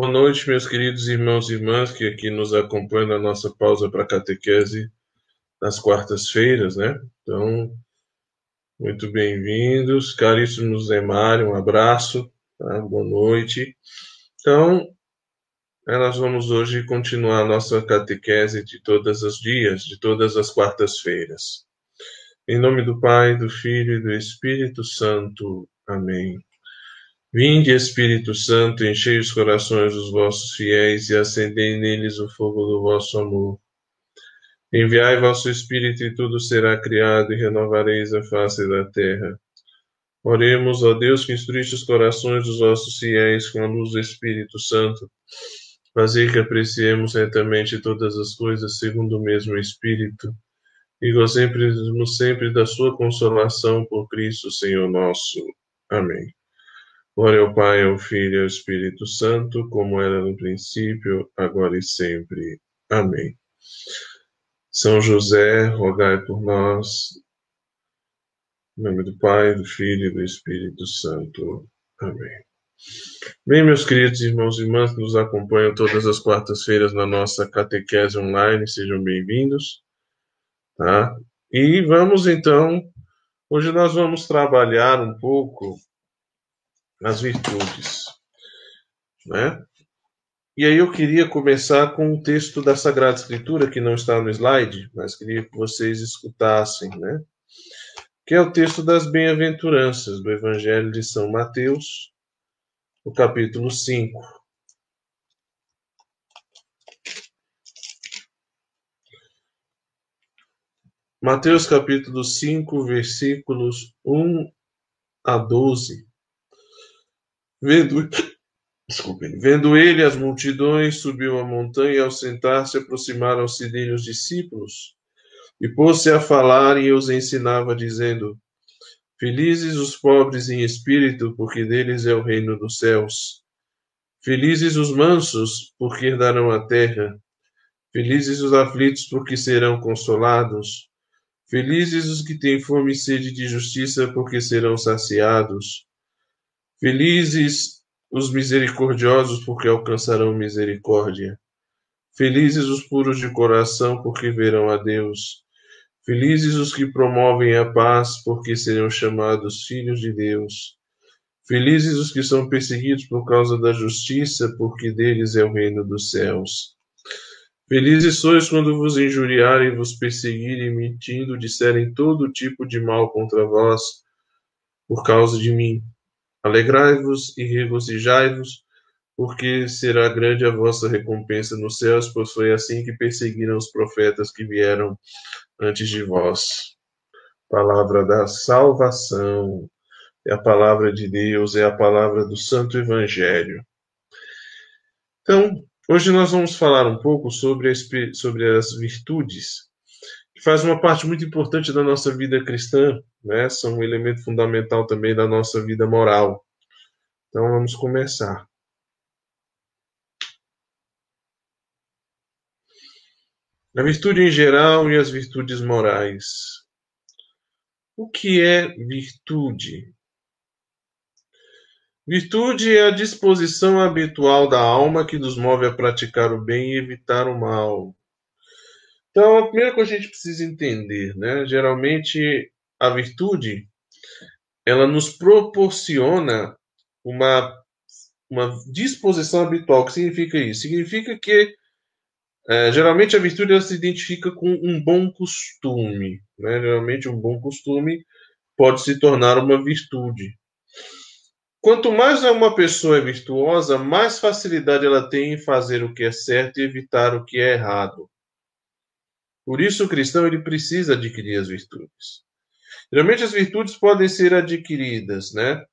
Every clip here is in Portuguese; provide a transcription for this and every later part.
Boa noite, meus queridos irmãos e irmãs que aqui nos acompanham na nossa pausa para catequese nas quartas-feiras, né? Então, muito bem-vindos. Caríssimos Zé Mário, um abraço, tá? boa noite. Então, é, nós vamos hoje continuar a nossa catequese de todos os dias, de todas as quartas-feiras. Em nome do Pai, do Filho e do Espírito Santo. Amém. Vinde, Espírito Santo, enchei os corações dos vossos fiéis e acendei neles o fogo do vosso amor. Enviai vosso Espírito e tudo será criado e renovareis a face da terra. Oremos, ó Deus, que instruiste os corações dos vossos fiéis com a luz do Espírito Santo. Fazei que apreciemos retamente todas as coisas segundo o mesmo Espírito e gozemos sempre da sua consolação por Cristo, Senhor nosso. Amém. Glória ao Pai, ao Filho e ao Espírito Santo, como era no princípio, agora e sempre. Amém. São José, rogai por nós. Em nome do Pai, do Filho e do Espírito Santo. Amém. Bem, meus queridos irmãos e irmãs que nos acompanham todas as quartas-feiras na nossa catequese online, sejam bem-vindos. Tá? E vamos então, hoje nós vamos trabalhar um pouco as virtudes. Né? E aí eu queria começar com um texto da Sagrada Escritura, que não está no slide, mas queria que vocês escutassem, né? que é o texto das bem-aventuranças do Evangelho de São Mateus, o capítulo 5. Mateus capítulo 5, versículos 1 a 12. Vendo, desculpem, vendo ele as multidões, subiu a montanha e ao sentar-se aproximaram-se dele os discípulos e pôs-se a falar e os ensinava, dizendo: Felizes os pobres em espírito, porque deles é o reino dos céus. Felizes os mansos, porque herdarão a terra. Felizes os aflitos, porque serão consolados. Felizes os que têm fome e sede de justiça, porque serão saciados. Felizes os misericordiosos, porque alcançarão misericórdia. Felizes os puros de coração, porque verão a Deus. Felizes os que promovem a paz, porque serão chamados filhos de Deus. Felizes os que são perseguidos por causa da justiça, porque deles é o reino dos céus. Felizes sois quando vos injuriarem, vos perseguirem, mentindo, disserem todo tipo de mal contra vós, por causa de mim. Alegrai-vos e regozijai-vos, porque será grande a vossa recompensa nos céus, pois foi assim que perseguiram os profetas que vieram antes de vós. Palavra da salvação, é a palavra de Deus, é a palavra do Santo Evangelho. Então, hoje nós vamos falar um pouco sobre as, sobre as virtudes, faz uma parte muito importante da nossa vida cristã, né? são um elemento fundamental também da nossa vida moral. Então, vamos começar. A virtude em geral e as virtudes morais. O que é virtude? Virtude é a disposição habitual da alma que nos move a praticar o bem e evitar o mal. Então, a primeira coisa que a gente precisa entender, né? Geralmente, a virtude, ela nos proporciona uma, uma disposição habitual. O que significa isso? Significa que é, geralmente a virtude ela se identifica com um bom costume. Né? Geralmente um bom costume pode se tornar uma virtude. Quanto mais uma pessoa é virtuosa, mais facilidade ela tem em fazer o que é certo e evitar o que é errado. Por isso o cristão ele precisa adquirir as virtudes. Geralmente as virtudes podem ser adquiridas, né?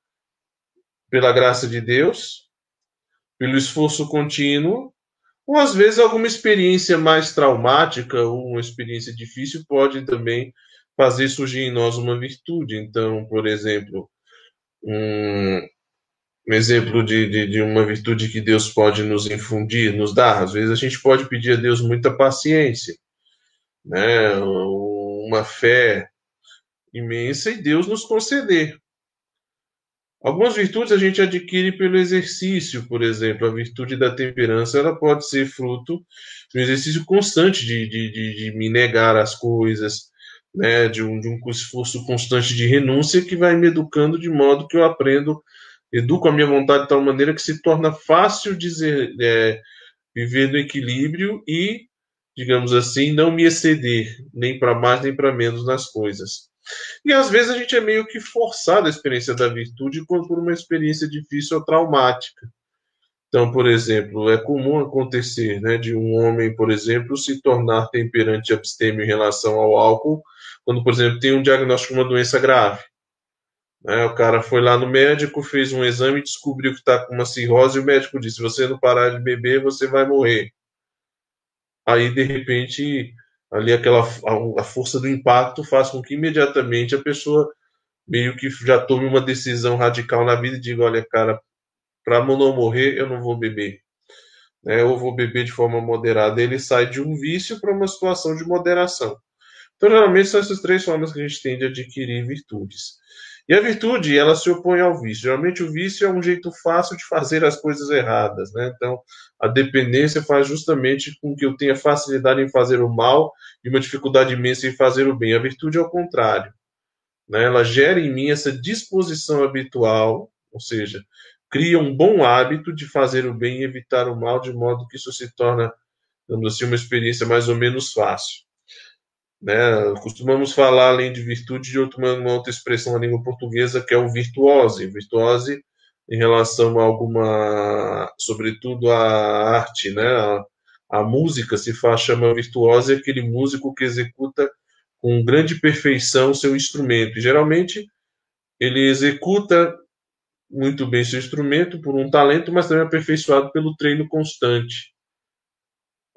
Pela graça de Deus, pelo esforço contínuo ou às vezes alguma experiência mais traumática ou uma experiência difícil pode também fazer surgir em nós uma virtude. Então, por exemplo, um, um exemplo de, de, de, uma virtude que Deus pode nos infundir, nos dar. Às vezes a gente pode pedir a Deus muita paciência, né? uma fé imensa e Deus nos conceder. Algumas virtudes a gente adquire pelo exercício, por exemplo, a virtude da temperança, ela pode ser fruto de um exercício constante de, de, de, de me negar as coisas, né, de, um, de um esforço constante de renúncia que vai me educando de modo que eu aprendo, educo a minha vontade de tal maneira que se torna fácil dizer, é, viver no equilíbrio e, digamos assim, não me exceder nem para mais nem para menos nas coisas. E às vezes a gente é meio que forçado a experiência da virtude por uma experiência difícil ou traumática. Então, por exemplo, é comum acontecer né, de um homem, por exemplo, se tornar temperante abstêmio em relação ao álcool, quando, por exemplo, tem um diagnóstico de uma doença grave. Né, o cara foi lá no médico, fez um exame, descobriu que está com uma cirrose, e o médico disse: se você não parar de beber, você vai morrer. Aí, de repente, ali aquela a, força do impacto faz com que imediatamente a pessoa meio que já tome uma decisão radical na vida e diga, olha, cara, para não morrer, eu não vou beber. Né? Eu vou beber de forma moderada. Ele sai de um vício para uma situação de moderação. Então, geralmente, são essas três formas que a gente tem de adquirir virtudes. E a virtude, ela se opõe ao vício. Geralmente, o vício é um jeito fácil de fazer as coisas erradas. Né? Então, a dependência faz justamente com que eu tenha facilidade em fazer o mal e uma dificuldade imensa em fazer o bem. A virtude é o contrário. Né? Ela gera em mim essa disposição habitual, ou seja, cria um bom hábito de fazer o bem e evitar o mal, de modo que isso se torna, digamos assim, uma experiência mais ou menos fácil. Né? Costumamos falar, além de virtude, de outra, uma outra expressão na língua portuguesa, que é o virtuose. Virtuose em relação a alguma, sobretudo a arte, né? A, a música se faz, chama virtuose, é aquele músico que executa com grande perfeição seu instrumento. E, geralmente, ele executa muito bem seu instrumento por um talento, mas também aperfeiçoado pelo treino constante.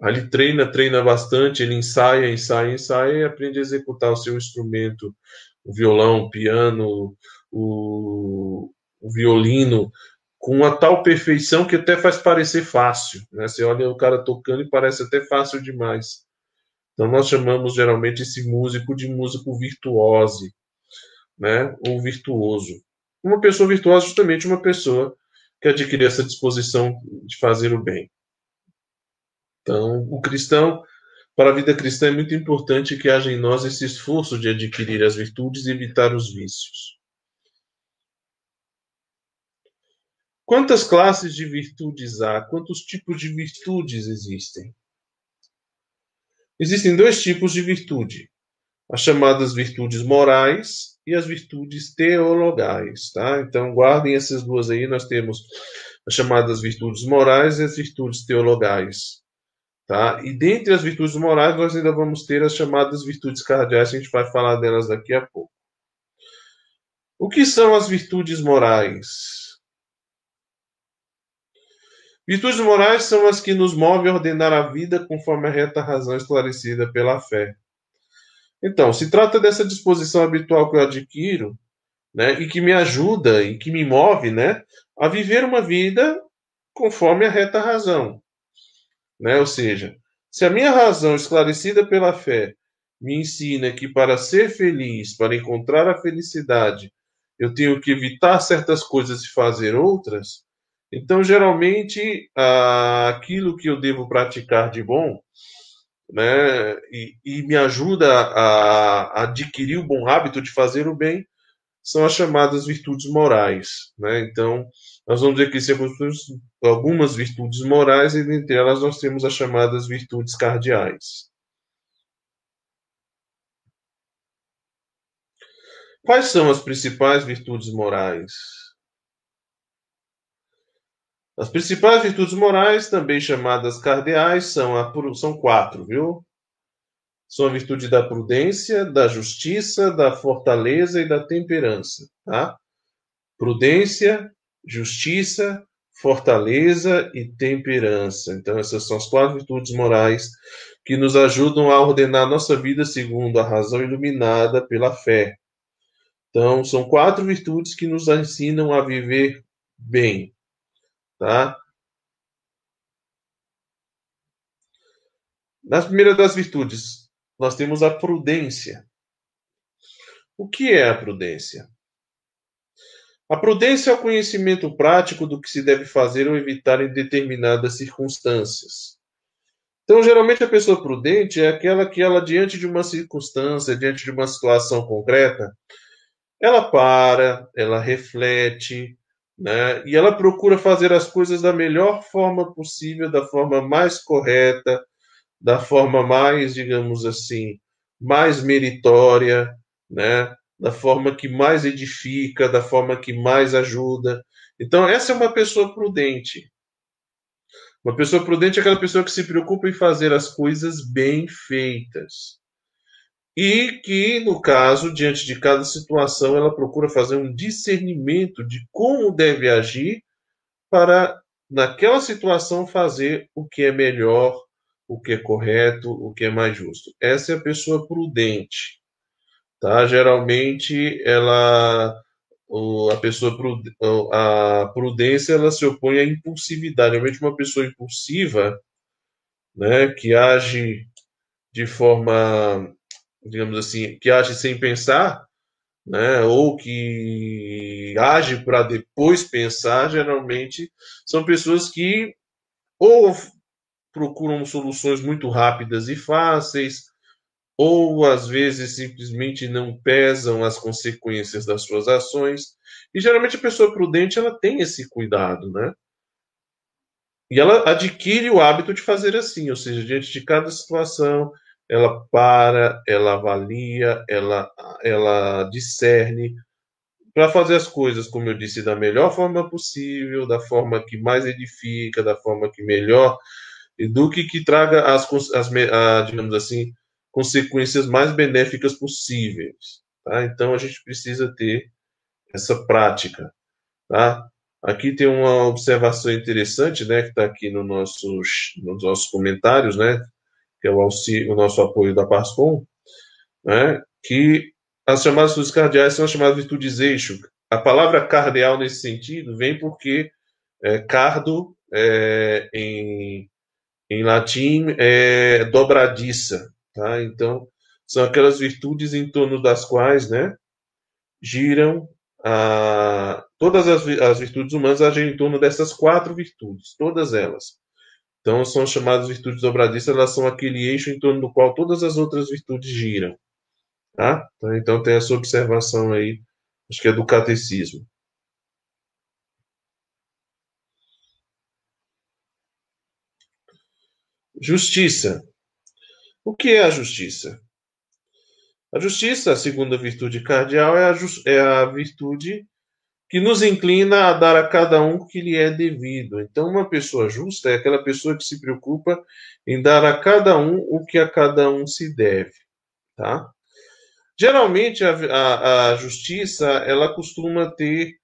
Ali treina, treina bastante, ele ensaia, ensaia, ensaia e aprende a executar o seu instrumento, o violão, o piano, o, o violino, com uma tal perfeição que até faz parecer fácil. Né? Você olha o cara tocando e parece até fácil demais. Então nós chamamos geralmente esse músico de músico virtuose, né? ou virtuoso. Uma pessoa virtuosa justamente uma pessoa que adquire essa disposição de fazer o bem. Então, o cristão, para a vida cristã, é muito importante que haja em nós esse esforço de adquirir as virtudes e evitar os vícios. Quantas classes de virtudes há? Quantos tipos de virtudes existem? Existem dois tipos de virtude: as chamadas virtudes morais e as virtudes teologais, tá? Então guardem essas duas aí, nós temos as chamadas virtudes morais e as virtudes teologais, tá? E dentre as virtudes morais nós ainda vamos ter as chamadas virtudes cardeais, a gente vai falar delas daqui a pouco. O que são as virtudes morais? Virtudes morais são as que nos movem a ordenar a vida conforme a reta razão esclarecida pela fé. Então, se trata dessa disposição habitual que eu adquiro, né, e que me ajuda e que me move, né, a viver uma vida conforme a reta razão, né? Ou seja, se a minha razão esclarecida pela fé me ensina que para ser feliz, para encontrar a felicidade, eu tenho que evitar certas coisas e fazer outras, então, geralmente, aquilo que eu devo praticar de bom, né, e, e me ajuda a, adquirir o bom hábito de fazer o bem, são as chamadas virtudes morais. Né? Então, nós vamos ver que temos algumas virtudes morais, e dentre elas nós temos as chamadas virtudes cardeais. Quais são as principais virtudes morais? As principais virtudes morais, também chamadas cardeais, são, a, são quatro, viu? São a virtude da prudência, da justiça, da fortaleza e da temperança, tá? Prudência, justiça, fortaleza e temperança. Então, essas são as quatro virtudes morais que nos ajudam a ordenar nossa vida segundo a razão iluminada pela fé. Então, são quatro virtudes que nos ensinam a viver bem. Tá? Na primeira das virtudes, nós temos a prudência. O que é a prudência? A prudência é o conhecimento prático do que se deve fazer ou evitar em determinadas circunstâncias. Então, geralmente, a pessoa prudente é aquela que, ela, diante de uma circunstância, diante de uma situação concreta, ela para, ela reflete, né? e ela procura fazer as coisas da melhor forma possível, da forma mais correta, da forma mais, digamos assim, mais meritória, né? da forma que mais edifica, da forma que mais ajuda. Então, essa é uma pessoa prudente. Uma pessoa prudente é aquela pessoa que se preocupa em fazer as coisas bem feitas. E que, no caso, diante de cada situação, ela procura fazer um discernimento de como deve agir para, naquela situação, fazer o que é melhor, o que é correto, o que é mais justo. Essa é a pessoa prudente. Tá? Geralmente ela a pessoa a prudência ela se opõe à impulsividade. Realmente uma pessoa impulsiva, né, que age de forma, digamos assim, que age sem pensar, né, ou que age para depois pensar, geralmente são pessoas que ou procuram soluções muito rápidas e fáceis, ou às vezes simplesmente não pesam as consequências das suas ações. E geralmente a pessoa prudente ela tem esse cuidado, né? E ela adquire o hábito de fazer assim, ou seja, diante de cada situação, ela para, ela avalia, ela, ela discerne para fazer as coisas, como eu disse, da melhor forma possível, da forma que mais edifica, da forma que melhor, e do que, traga as, as a, digamos assim, consequências mais benéficas possíveis. Tá? Então a gente precisa ter essa prática. Tá? Aqui tem uma observação interessante, né, que está aqui no nossos, nos nossos comentários, né, que é o, auxílio, o nosso apoio da PASCOM, né, que as chamadas virtudes cardeais são as chamadas virtudes eixo. A palavra cardeal nesse sentido vem porque é, cardo é, em, em latim é dobradiça, Tá? Então, são aquelas virtudes em torno das quais né, giram a, todas as, as virtudes humanas agem em torno dessas quatro virtudes, todas elas. Então, são chamadas virtudes dobradiças, elas são aquele eixo em torno do qual todas as outras virtudes giram. Tá? Então, então tem essa observação aí, acho que é do catecismo. Justiça. O que é a justiça? A justiça, a segunda virtude cardeal, é a, é a virtude que nos inclina a dar a cada um o que lhe é devido. Então, uma pessoa justa é aquela pessoa que se preocupa em dar a cada um o que a cada um se deve. Tá? Geralmente, a, a, a justiça ela costuma ter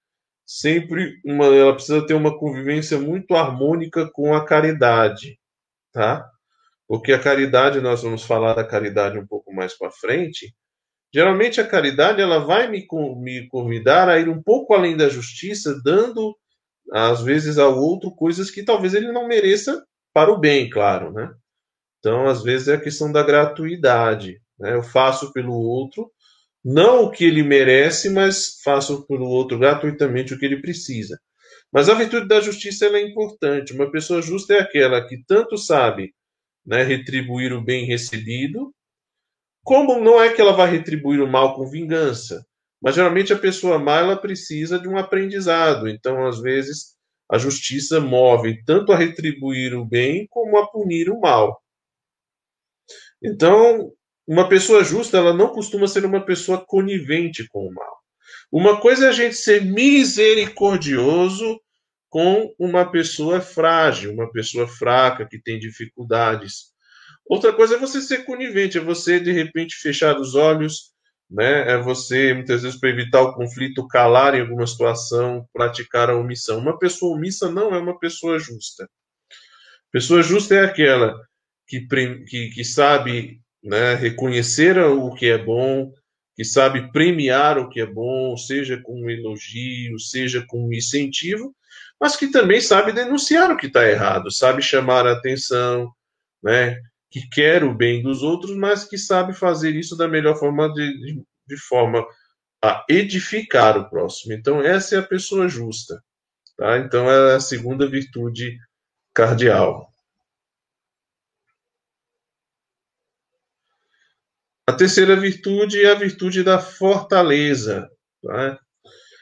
sempre uma, ela precisa ter uma convivência muito harmônica com a caridade, tá? Porque a caridade, nós vamos falar da caridade um pouco mais para frente. Geralmente a caridade ela vai me, me convidar a ir um pouco além da justiça, dando às vezes ao outro coisas que talvez ele não mereça para o bem, claro, né? Então, às vezes é a questão da gratuidade. Né? Eu faço pelo outro não o que ele merece, mas faço pelo outro gratuitamente o que ele precisa. Mas a virtude da justiça é importante. Uma pessoa justa é aquela que tanto sabe né, retribuir o bem recebido, como não é que ela vai retribuir o mal com vingança, mas geralmente a pessoa má ela precisa de um aprendizado. Então, às vezes, a justiça move tanto a retribuir o bem como a punir o mal. Então, uma pessoa justa, ela não costuma ser uma pessoa conivente com o mal. Uma coisa é a gente ser misericordioso com uma pessoa frágil, uma pessoa fraca, que tem dificuldades. Outra coisa é você ser conivente, é você, de repente, fechar os olhos, né? é você, muitas vezes, para evitar o conflito, calar em alguma situação, praticar a omissão. Uma pessoa omissa não é uma pessoa justa. Pessoa justa é aquela que, que, que sabe né, reconhecer o que é bom, que sabe premiar o que é bom, seja com um elogio, seja com um incentivo, mas que também sabe denunciar o que está errado, sabe chamar a atenção, né? Que quer o bem dos outros, mas que sabe fazer isso da melhor forma, de, de, de forma a edificar o próximo. Então, essa é a pessoa justa. Tá? Então, é a segunda virtude cardial. A terceira virtude é a virtude da fortaleza. Tá?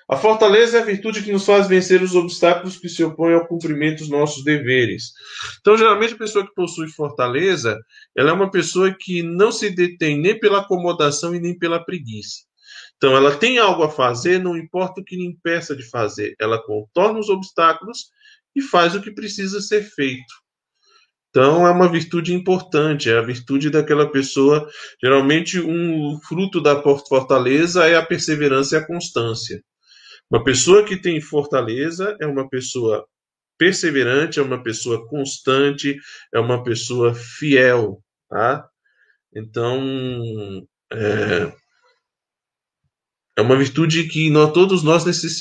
A fortaleza é a virtude que nos faz vencer os obstáculos que se opõem ao cumprimento dos nossos deveres. Então, geralmente, a pessoa que possui fortaleza, ela é uma pessoa que não se detém nem pela acomodação e nem pela preguiça. Então, ela tem algo a fazer, não importa o que lhe impeça de fazer. Ela contorna os obstáculos e faz o que precisa ser feito. Então, é uma virtude importante, é a virtude daquela pessoa. Geralmente, um fruto da fortaleza é a perseverança e a constância. Uma pessoa que tem fortaleza é uma pessoa perseverante, é uma pessoa constante, é uma pessoa fiel, tá? Então, é, é uma virtude que nós, todos nós necessitamos.